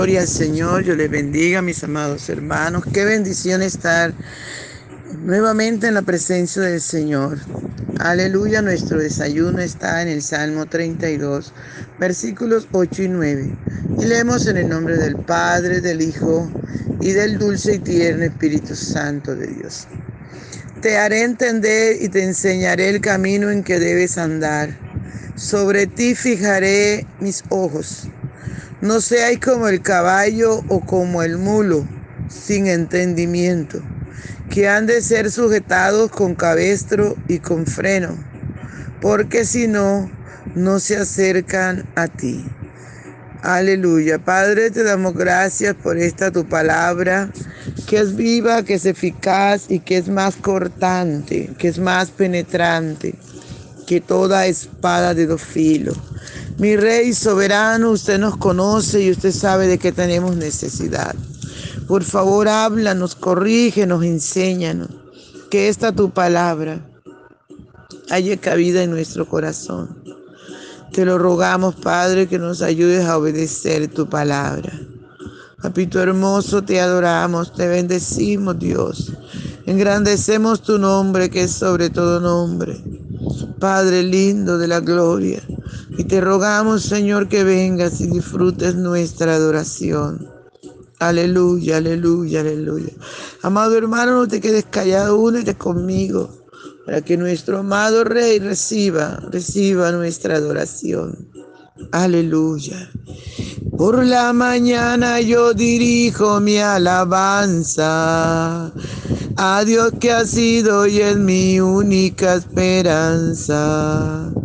Gloria al Señor, yo les bendiga, mis amados hermanos. Qué bendición estar nuevamente en la presencia del Señor. Aleluya, nuestro desayuno está en el Salmo 32, versículos 8 y 9. Y leemos en el nombre del Padre, del Hijo y del dulce y tierno Espíritu Santo de Dios. Te haré entender y te enseñaré el camino en que debes andar. Sobre ti fijaré mis ojos no seáis como el caballo o como el mulo, sin entendimiento, que han de ser sujetados con cabestro y con freno, porque si no, no se acercan a ti. Aleluya. Padre, te damos gracias por esta tu palabra, que es viva, que es eficaz y que es más cortante, que es más penetrante que toda espada de dos filos mi Rey soberano, usted nos conoce y usted sabe de qué tenemos necesidad. Por favor, háblanos, corrígenos, enséñanos. Que esta tu palabra haya cabida en nuestro corazón. Te lo rogamos, Padre, que nos ayudes a obedecer tu palabra. Papito hermoso, te adoramos, te bendecimos, Dios. Engrandecemos tu nombre, que es sobre todo nombre. Padre lindo de la gloria. Y te rogamos, Señor, que vengas y disfrutes nuestra adoración. Aleluya, aleluya, aleluya. Amado hermano, no te quedes callado, únete conmigo para que nuestro amado Rey reciba, reciba nuestra adoración. Aleluya. Por la mañana yo dirijo mi alabanza a Dios que ha sido y es mi única esperanza.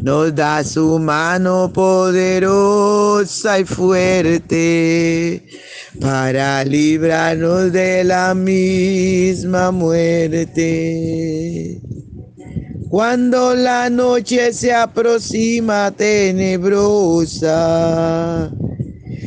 nos da su mano poderosa y fuerte para librarnos de la misma muerte. Cuando la noche se aproxima tenebrosa,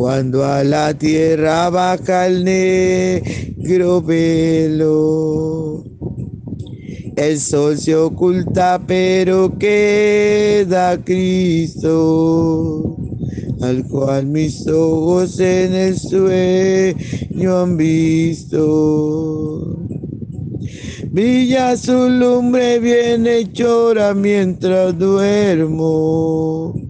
Cuando a la tierra baja el negro velo el sol se oculta, pero queda Cristo, al cual mis ojos en el sueño han visto. Brilla su lumbre bien llora mientras duermo.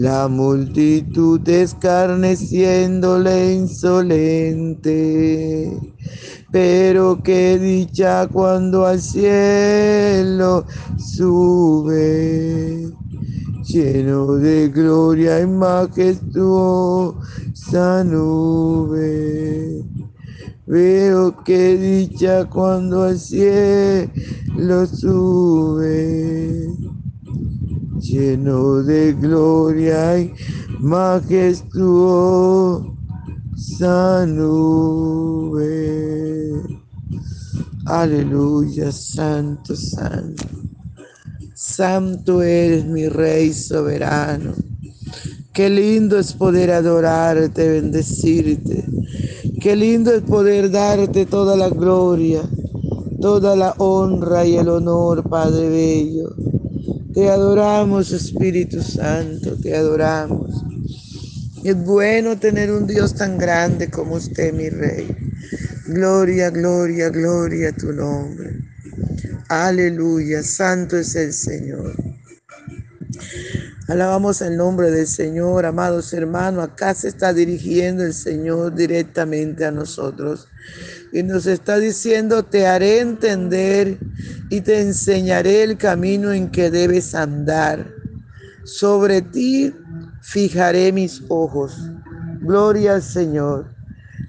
la multitud escarneciéndole insolente. Pero qué dicha cuando al cielo sube, lleno de gloria y majestuosa nube. Veo qué dicha cuando al cielo sube lleno de gloria y majestuosa nube. Aleluya, santo, santo. Santo eres mi Rey soberano. Qué lindo es poder adorarte, bendecirte. Qué lindo es poder darte toda la gloria, toda la honra y el honor, Padre Bello. Te adoramos, Espíritu Santo, te adoramos. Es bueno tener un Dios tan grande como usted, mi Rey. Gloria, gloria, gloria a tu nombre. Aleluya, santo es el Señor. Alabamos el nombre del Señor, amados hermanos. Acá se está dirigiendo el Señor directamente a nosotros y nos está diciendo, te haré entender y te enseñaré el camino en que debes andar. Sobre ti fijaré mis ojos. Gloria al Señor.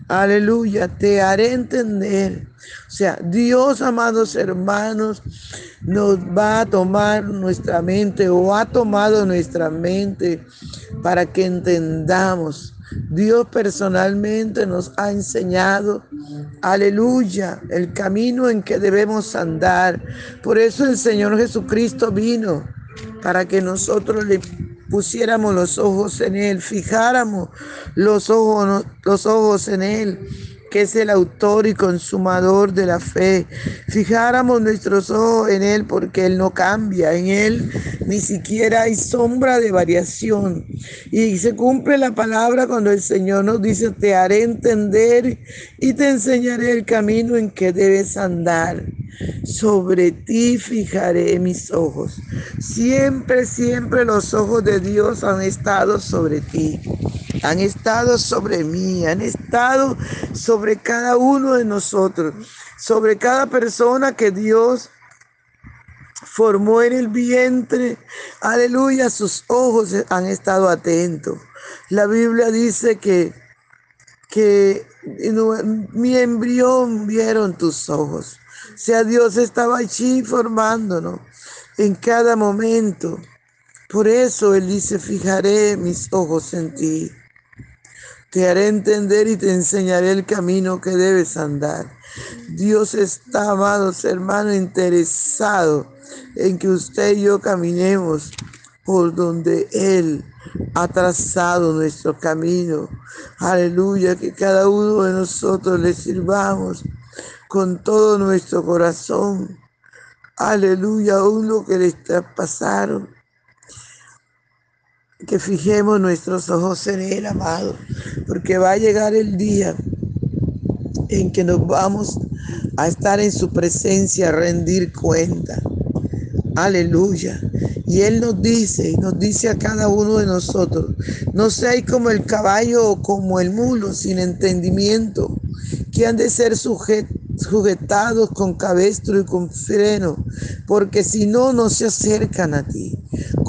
Aleluya, te haré entender. O sea, Dios, amados hermanos, nos va a tomar nuestra mente o ha tomado nuestra mente para que entendamos Dios personalmente nos ha enseñado, aleluya, el camino en que debemos andar. Por eso el Señor Jesucristo vino para que nosotros le pusiéramos los ojos en Él, fijáramos los ojos, los ojos en Él que es el autor y consumador de la fe. Fijáramos nuestros ojos en Él porque Él no cambia, en Él ni siquiera hay sombra de variación. Y se cumple la palabra cuando el Señor nos dice, te haré entender y te enseñaré el camino en que debes andar. Sobre ti fijaré mis ojos. Siempre, siempre los ojos de Dios han estado sobre ti han estado sobre mí, han estado sobre cada uno de nosotros, sobre cada persona que Dios formó en el vientre. Aleluya, sus ojos han estado atentos. La Biblia dice que, que mi embrión vieron tus ojos. O sea, Dios estaba allí formándonos en cada momento. Por eso Él dice, fijaré mis ojos en ti. Te haré entender y te enseñaré el camino que debes andar. Dios está, amados hermanos, interesado en que usted y yo caminemos por donde Él ha trazado nuestro camino. Aleluya, que cada uno de nosotros le sirvamos con todo nuestro corazón. Aleluya, lo que le traspasaron que fijemos nuestros ojos en Él, amado, porque va a llegar el día en que nos vamos a estar en su presencia, a rendir cuenta. Aleluya. Y Él nos dice, nos dice a cada uno de nosotros, no seáis como el caballo o como el mulo sin entendimiento, que han de ser sujetos sujetados con cabestro y con freno, porque si no, no se acercan a ti.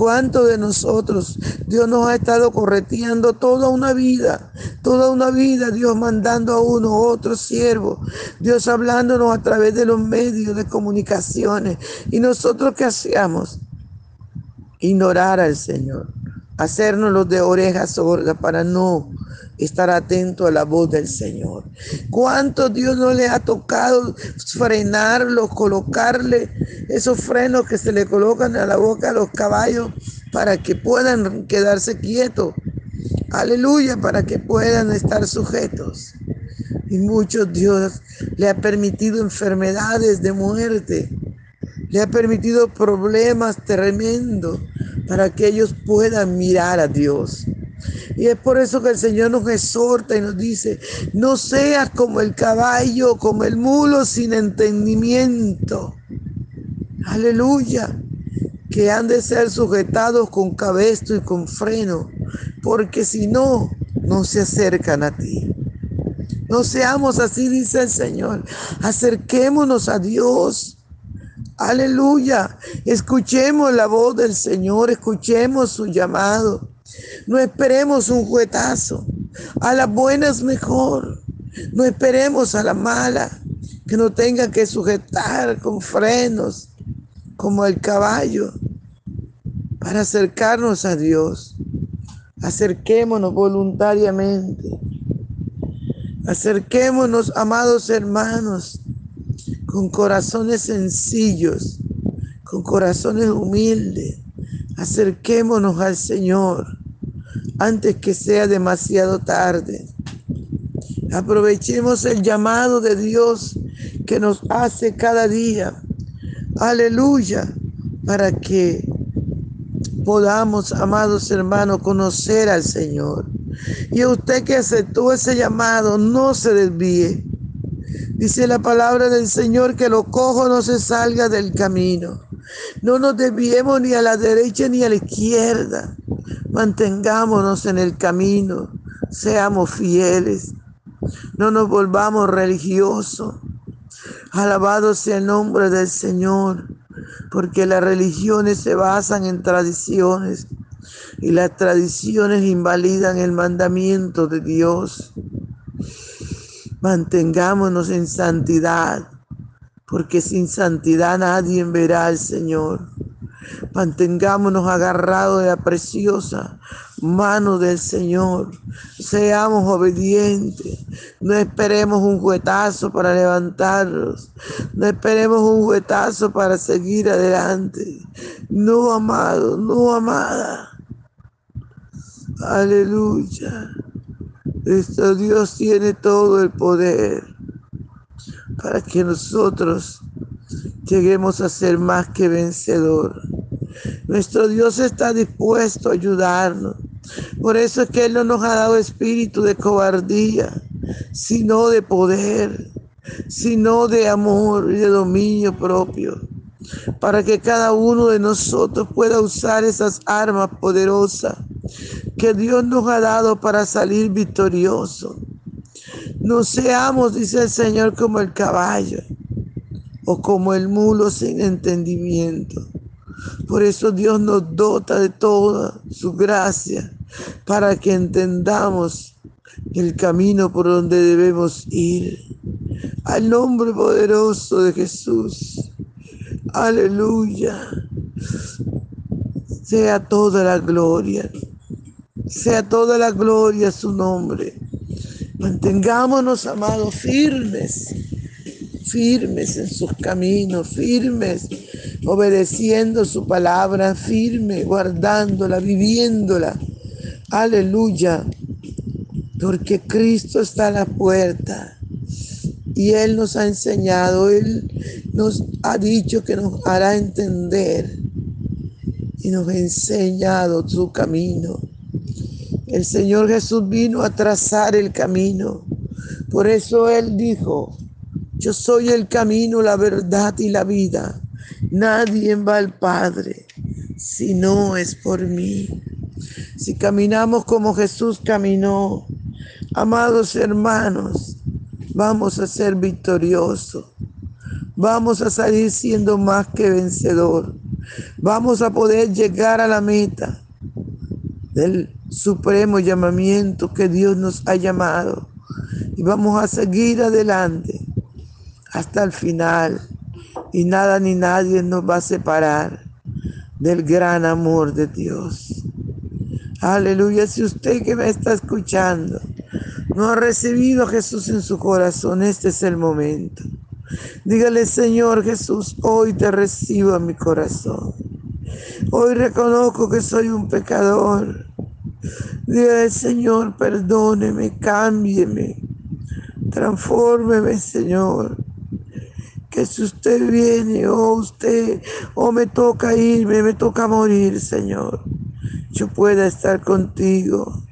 ¿Cuántos de nosotros Dios nos ha estado correteando toda una vida? Toda una vida Dios mandando a uno, otro siervo, Dios hablándonos a través de los medios de comunicaciones. ¿Y nosotros qué hacíamos? Ignorar al Señor, hacernos los de orejas sordas para no estar atento a la voz del Señor. ¿Cuánto Dios no le ha tocado frenarlo, colocarle esos frenos que se le colocan a la boca a los caballos para que puedan quedarse quietos? Aleluya, para que puedan estar sujetos. Y muchos Dios le ha permitido enfermedades de muerte, le ha permitido problemas tremendos para que ellos puedan mirar a Dios. Y es por eso que el Señor nos exhorta y nos dice, no seas como el caballo, como el mulo sin entendimiento. Aleluya. Que han de ser sujetados con cabestro y con freno porque si no, no se acercan a ti. No seamos así, dice el Señor. Acerquémonos a Dios. Aleluya. Escuchemos la voz del Señor, escuchemos su llamado. No esperemos un juetazo. A la buena es mejor. No esperemos a la mala, que no tenga que sujetar con frenos como el caballo para acercarnos a Dios. Acerquémonos voluntariamente. Acerquémonos, amados hermanos, con corazones sencillos, con corazones humildes. Acerquémonos al Señor antes que sea demasiado tarde. Aprovechemos el llamado de Dios que nos hace cada día. Aleluya. Para que podamos, amados hermanos, conocer al Señor. Y usted que aceptó ese llamado, no se desvíe. Dice la palabra del Señor que lo cojo no se salga del camino. No nos desviemos ni a la derecha ni a la izquierda. Mantengámonos en el camino. Seamos fieles. No nos volvamos religiosos. Alabado sea el nombre del Señor, porque las religiones se basan en tradiciones y las tradiciones invalidan el mandamiento de Dios. Mantengámonos en santidad, porque sin santidad nadie verá al Señor. Mantengámonos agarrados de la preciosa mano del Señor. Seamos obedientes. No esperemos un juetazo para levantarnos. No esperemos un juetazo para seguir adelante. No, amado, no, amada. Aleluya. Esto Dios tiene todo el poder para que nosotros lleguemos a ser más que vencedor. Nuestro Dios está dispuesto a ayudarnos. Por eso es que Él no nos ha dado espíritu de cobardía, sino de poder, sino de amor y de dominio propio, para que cada uno de nosotros pueda usar esas armas poderosas que Dios nos ha dado para salir victorioso. No seamos, dice el Señor, como el caballo o como el mulo sin entendimiento. Por eso Dios nos dota de toda su gracia para que entendamos el camino por donde debemos ir. Al nombre poderoso de Jesús. Aleluya. Sea toda la gloria. Sea toda la gloria a su nombre. Mantengámonos, amados, firmes, firmes en sus caminos, firmes, obedeciendo su palabra, firme, guardándola, viviéndola. Aleluya, porque Cristo está a la puerta y Él nos ha enseñado, Él nos ha dicho que nos hará entender y nos ha enseñado su camino. El Señor Jesús vino a trazar el camino. Por eso Él dijo, yo soy el camino, la verdad y la vida. Nadie va al Padre si no es por mí. Si caminamos como Jesús caminó, amados hermanos, vamos a ser victoriosos. Vamos a salir siendo más que vencedor. Vamos a poder llegar a la meta del supremo llamamiento que Dios nos ha llamado. Y vamos a seguir adelante hasta el final. Y nada ni nadie nos va a separar del gran amor de Dios. Aleluya. Si usted que me está escuchando no ha recibido a Jesús en su corazón, este es el momento. Dígale, Señor Jesús, hoy te recibo a mi corazón. Hoy reconozco que soy un pecador Dígale, Señor, perdóneme, cámbieme, transfórmeme, Señor. Que si usted viene o usted o me toca irme, me toca morir, Señor, yo pueda estar contigo.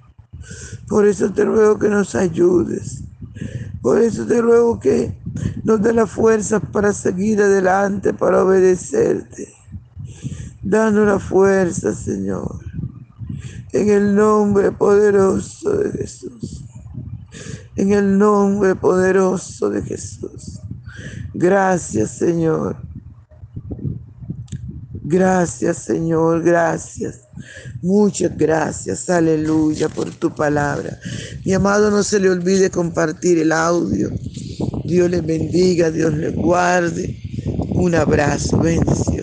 Por eso te ruego que nos ayudes. Por eso te ruego que nos dé la fuerza para seguir adelante, para obedecerte. Danos la fuerza, Señor. En el nombre poderoso de Jesús. En el nombre poderoso de Jesús. Gracias, Señor. Gracias, Señor, gracias. Muchas gracias, aleluya, por tu palabra. Mi amado, no se le olvide compartir el audio. Dios les bendiga, Dios les guarde. Un abrazo, bendición.